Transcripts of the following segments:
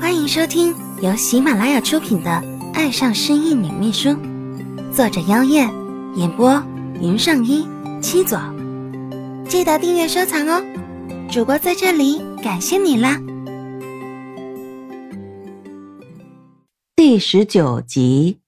欢迎收听由喜马拉雅出品的《爱上失忆女秘书》，作者：妖艳，演播：云上一七左。记得订阅收藏哦！主播在这里感谢你啦！第十九集，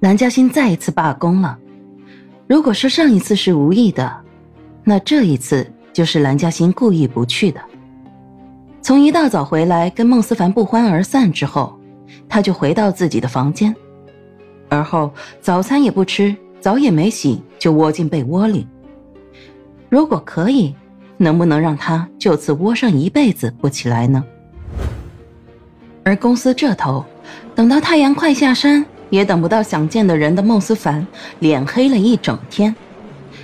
蓝嘉欣再一次罢工了。如果说上一次是无意的，那这一次就是蓝嘉欣故意不去的。从一大早回来跟孟思凡不欢而散之后，他就回到自己的房间，而后早餐也不吃，澡也没洗，就窝进被窝里。如果可以，能不能让他就此窝上一辈子不起来呢？而公司这头，等到太阳快下山，也等不到想见的人的孟思凡，脸黑了一整天。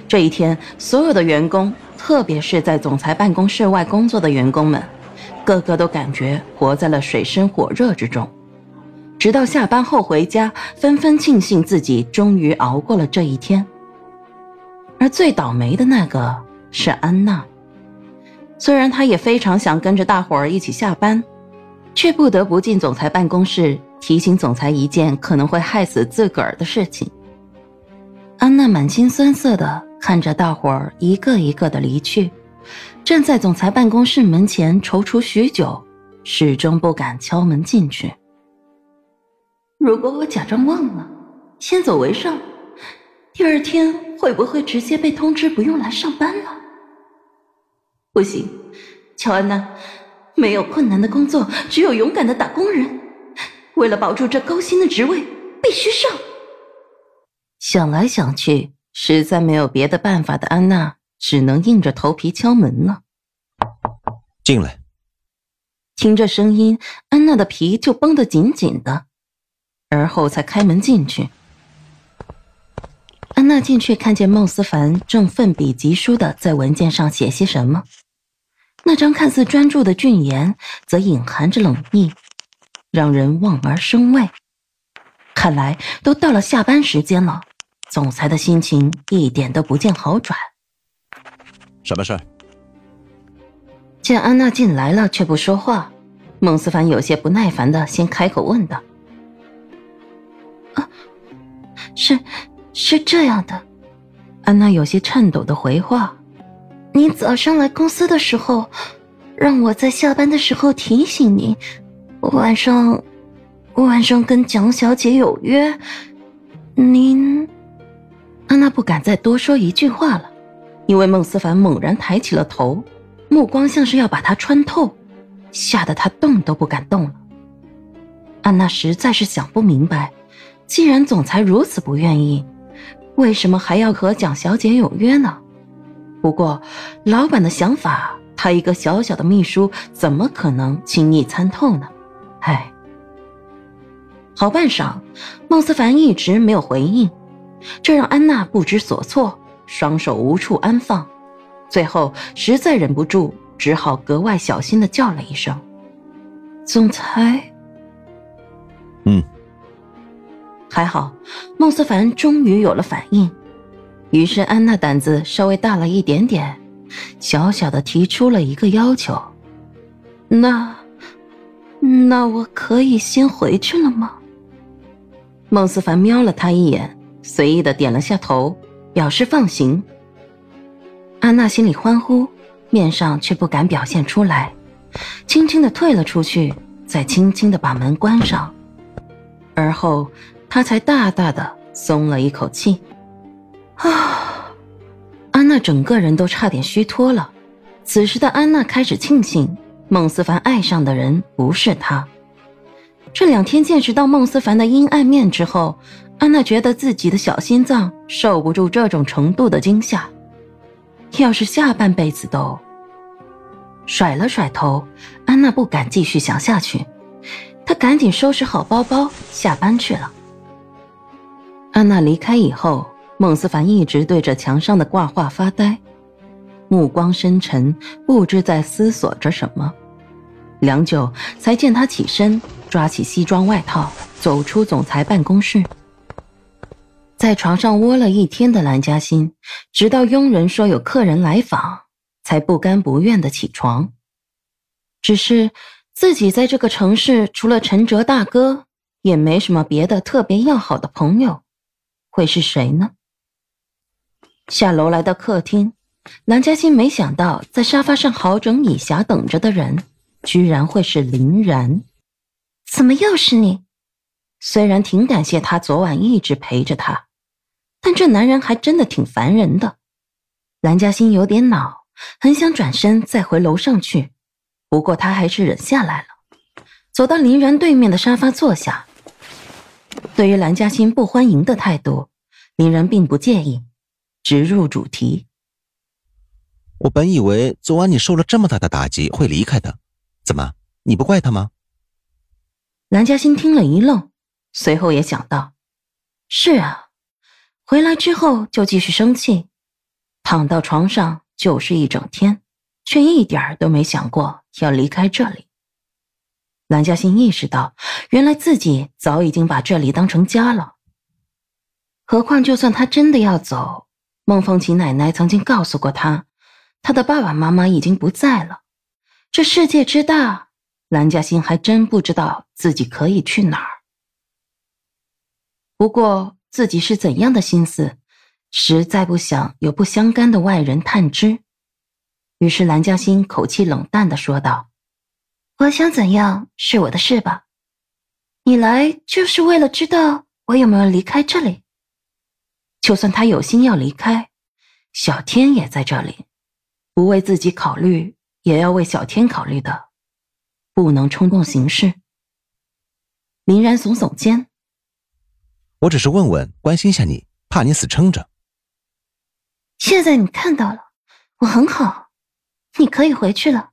这一天，所有的员工，特别是在总裁办公室外工作的员工们。个个都感觉活在了水深火热之中，直到下班后回家，纷纷庆幸自己终于熬过了这一天。而最倒霉的那个是安娜，虽然她也非常想跟着大伙儿一起下班，却不得不进总裁办公室提醒总裁一件可能会害死自个儿的事情。安娜满心酸涩的看着大伙儿一个一个的离去。站在总裁办公室门前踌躇许久，始终不敢敲门进去。如果我假装忘了，先走为上，第二天会不会直接被通知不用来上班了？不行，乔安娜，没有困难的工作，只有勇敢的打工人。为了保住这高薪的职位，必须上。想来想去，实在没有别的办法的安娜。只能硬着头皮敲门了。进来。听这声音，安娜的皮就绷得紧紧的，而后才开门进去。安娜进去，看见孟思凡正奋笔疾书的在文件上写些什么，那张看似专注的俊颜，则隐含着冷意，让人望而生畏。看来都到了下班时间了，总裁的心情一点都不见好转。什么事儿？见安娜进来了却不说话，孟思凡有些不耐烦的先开口问道：“啊，是，是这样的。”安娜有些颤抖的回话：“你早上来公司的时候，让我在下班的时候提醒你，晚上，晚上跟蒋小姐有约。您……”安娜不敢再多说一句话了。因为孟思凡猛然抬起了头，目光像是要把他穿透，吓得他动都不敢动了。安娜实在是想不明白，既然总裁如此不愿意，为什么还要和蒋小姐有约呢？不过，老板的想法，他一个小小的秘书怎么可能轻易参透呢？唉，好半晌，孟思凡一直没有回应，这让安娜不知所措。双手无处安放，最后实在忍不住，只好格外小心的叫了一声：“总裁。”嗯，还好，孟思凡终于有了反应，于是安娜胆子稍微大了一点点，小小的提出了一个要求：“那，那我可以先回去了吗？”孟思凡瞄了他一眼，随意的点了下头。表示放行，安娜心里欢呼，面上却不敢表现出来，轻轻的退了出去，再轻轻的把门关上，而后她才大大的松了一口气。啊！安娜整个人都差点虚脱了。此时的安娜开始庆幸，孟思凡爱上的人不是她。这两天见识到孟思凡的阴暗面之后。安娜觉得自己的小心脏受不住这种程度的惊吓，要是下半辈子都……甩了甩头，安娜不敢继续想下去，她赶紧收拾好包包下班去了。安娜离开以后，孟思凡一直对着墙上的挂画发呆，目光深沉，不知在思索着什么。良久，才见他起身，抓起西装外套，走出总裁办公室。在床上窝了一天的蓝嘉欣，直到佣人说有客人来访，才不甘不愿的起床。只是自己在这个城市除了陈哲大哥，也没什么别的特别要好的朋友，会是谁呢？下楼来到客厅，蓝嘉欣没想到在沙发上好整以暇等着的人，居然会是林然。怎么又是你？虽然挺感谢他昨晚一直陪着他，但这男人还真的挺烦人的。蓝嘉欣有点恼，很想转身再回楼上去，不过他还是忍下来了，走到林然对面的沙发坐下。对于蓝嘉欣不欢迎的态度，林然并不介意，直入主题。我本以为昨晚你受了这么大的打击会离开的，怎么你不怪他吗？蓝嘉欣听了一愣。随后也想到，是啊，回来之后就继续生气，躺到床上就是一整天，却一点都没想过要离开这里。蓝嘉欣意识到，原来自己早已经把这里当成家了。何况，就算他真的要走，孟凤琴奶奶曾经告诉过他，他的爸爸妈妈已经不在了。这世界之大，蓝嘉欣还真不知道自己可以去哪儿。不过自己是怎样的心思，实在不想有不相干的外人探知。于是蓝嘉欣口气冷淡的说道：“我想怎样是我的事吧，你来就是为了知道我有没有离开这里。就算他有心要离开，小天也在这里，不为自己考虑，也要为小天考虑的，不能冲动行事。”林然耸耸肩。我只是问问，关心下你，怕你死撑着。现在你看到了，我很好，你可以回去了。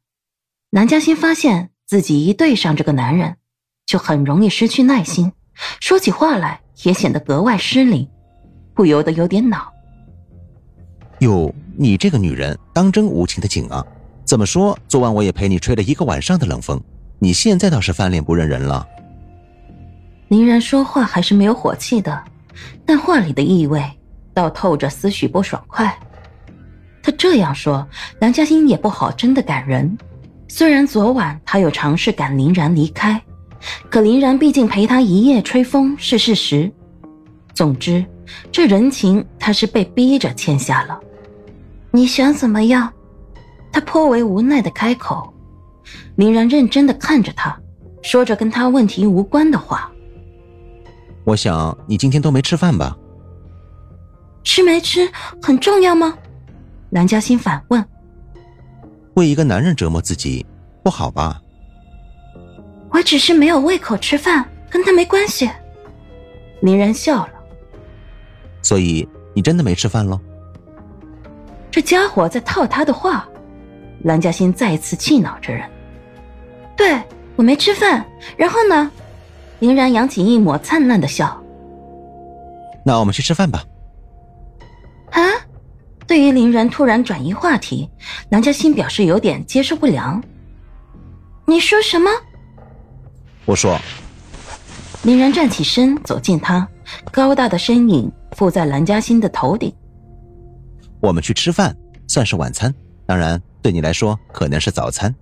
南嘉欣发现自己一对上这个男人，就很容易失去耐心，说起话来也显得格外失礼，不由得有点恼。哟，你这个女人当真无情的紧啊！怎么说，昨晚我也陪你吹了一个晚上的冷风，你现在倒是翻脸不认人了。林然说话还是没有火气的，但话里的意味倒透着丝许不爽快。他这样说，梁嘉欣也不好真的赶人。虽然昨晚他有尝试赶林然离开，可林然毕竟陪他一夜吹风是事实。总之，这人情他是被逼着欠下了。你想怎么样？他颇为无奈的开口。林然认真的看着他，说着跟他问题无关的话。我想你今天都没吃饭吧？吃没吃很重要吗？蓝嘉欣反问。为一个男人折磨自己，不好吧？我只是没有胃口吃饭，跟他没关系。林然笑了。所以你真的没吃饭喽？这家伙在套他的话。蓝嘉欣再一次气恼着人。对我没吃饭，然后呢？林然扬起一抹灿烂的笑。那我们去吃饭吧。啊！对于林然突然转移话题，南嘉欣表示有点接受不良。你说什么？我说。林然站起身，走近他，高大的身影附在蓝嘉欣的头顶。我们去吃饭，算是晚餐，当然对你来说可能是早餐。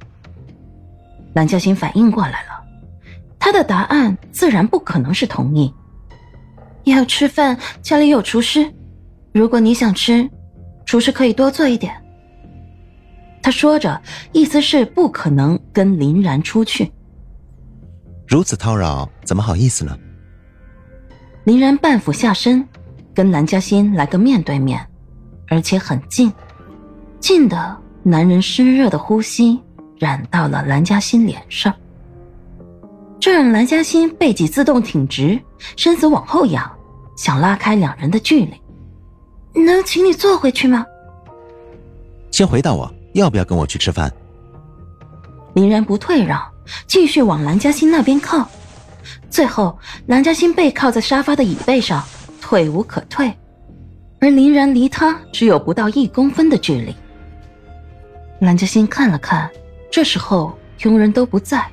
蓝嘉欣反应过来了。他的答案自然不可能是同意。要吃饭，家里有厨师。如果你想吃，厨师可以多做一点。他说着，意思是不可能跟林然出去。如此叨扰，怎么好意思呢？林然半俯下身，跟蓝嘉欣来个面对面，而且很近，近的男人湿热的呼吸染到了蓝嘉欣脸上。这让蓝嘉欣背脊自动挺直，身子往后仰，想拉开两人的距离。能请你坐回去吗？先回答我，要不要跟我去吃饭？林然不退让，继续往蓝嘉欣那边靠。最后，蓝嘉欣背靠在沙发的椅背上，退无可退，而林然离他只有不到一公分的距离。蓝嘉欣看了看，这时候佣人都不在。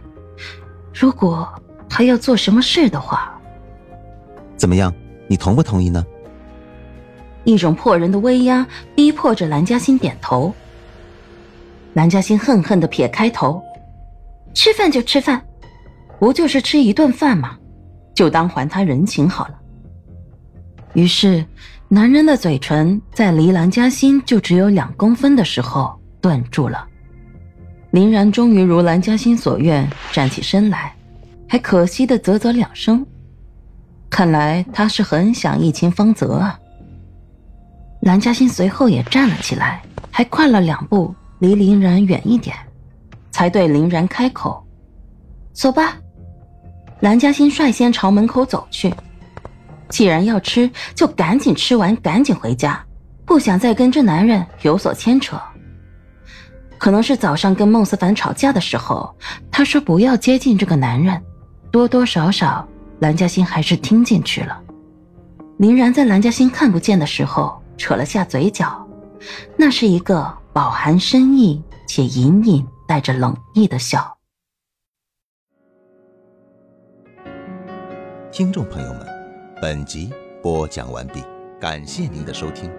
如果还要做什么事的话，怎么样？你同不同意呢？一种迫人的威压逼迫着蓝嘉欣点头。蓝嘉欣恨恨的撇开头，吃饭就吃饭，不就是吃一顿饭吗？就当还他人情好了。于是，男人的嘴唇在离蓝嘉欣就只有两公分的时候顿住了。林然终于如蓝嘉欣所愿站起身来，还可惜的啧啧两声。看来他是很想一亲芳泽啊。蓝嘉欣随后也站了起来，还快了两步，离林然远一点，才对林然开口：“走吧。”蓝嘉欣率先朝门口走去。既然要吃，就赶紧吃完，赶紧回家，不想再跟这男人有所牵扯。可能是早上跟孟思凡吵架的时候，他说不要接近这个男人，多多少少兰嘉欣还是听进去了。林然在兰嘉欣看不见的时候扯了下嘴角，那是一个饱含深意且隐隐带着冷意的笑。听众朋友们，本集播讲完毕，感谢您的收听。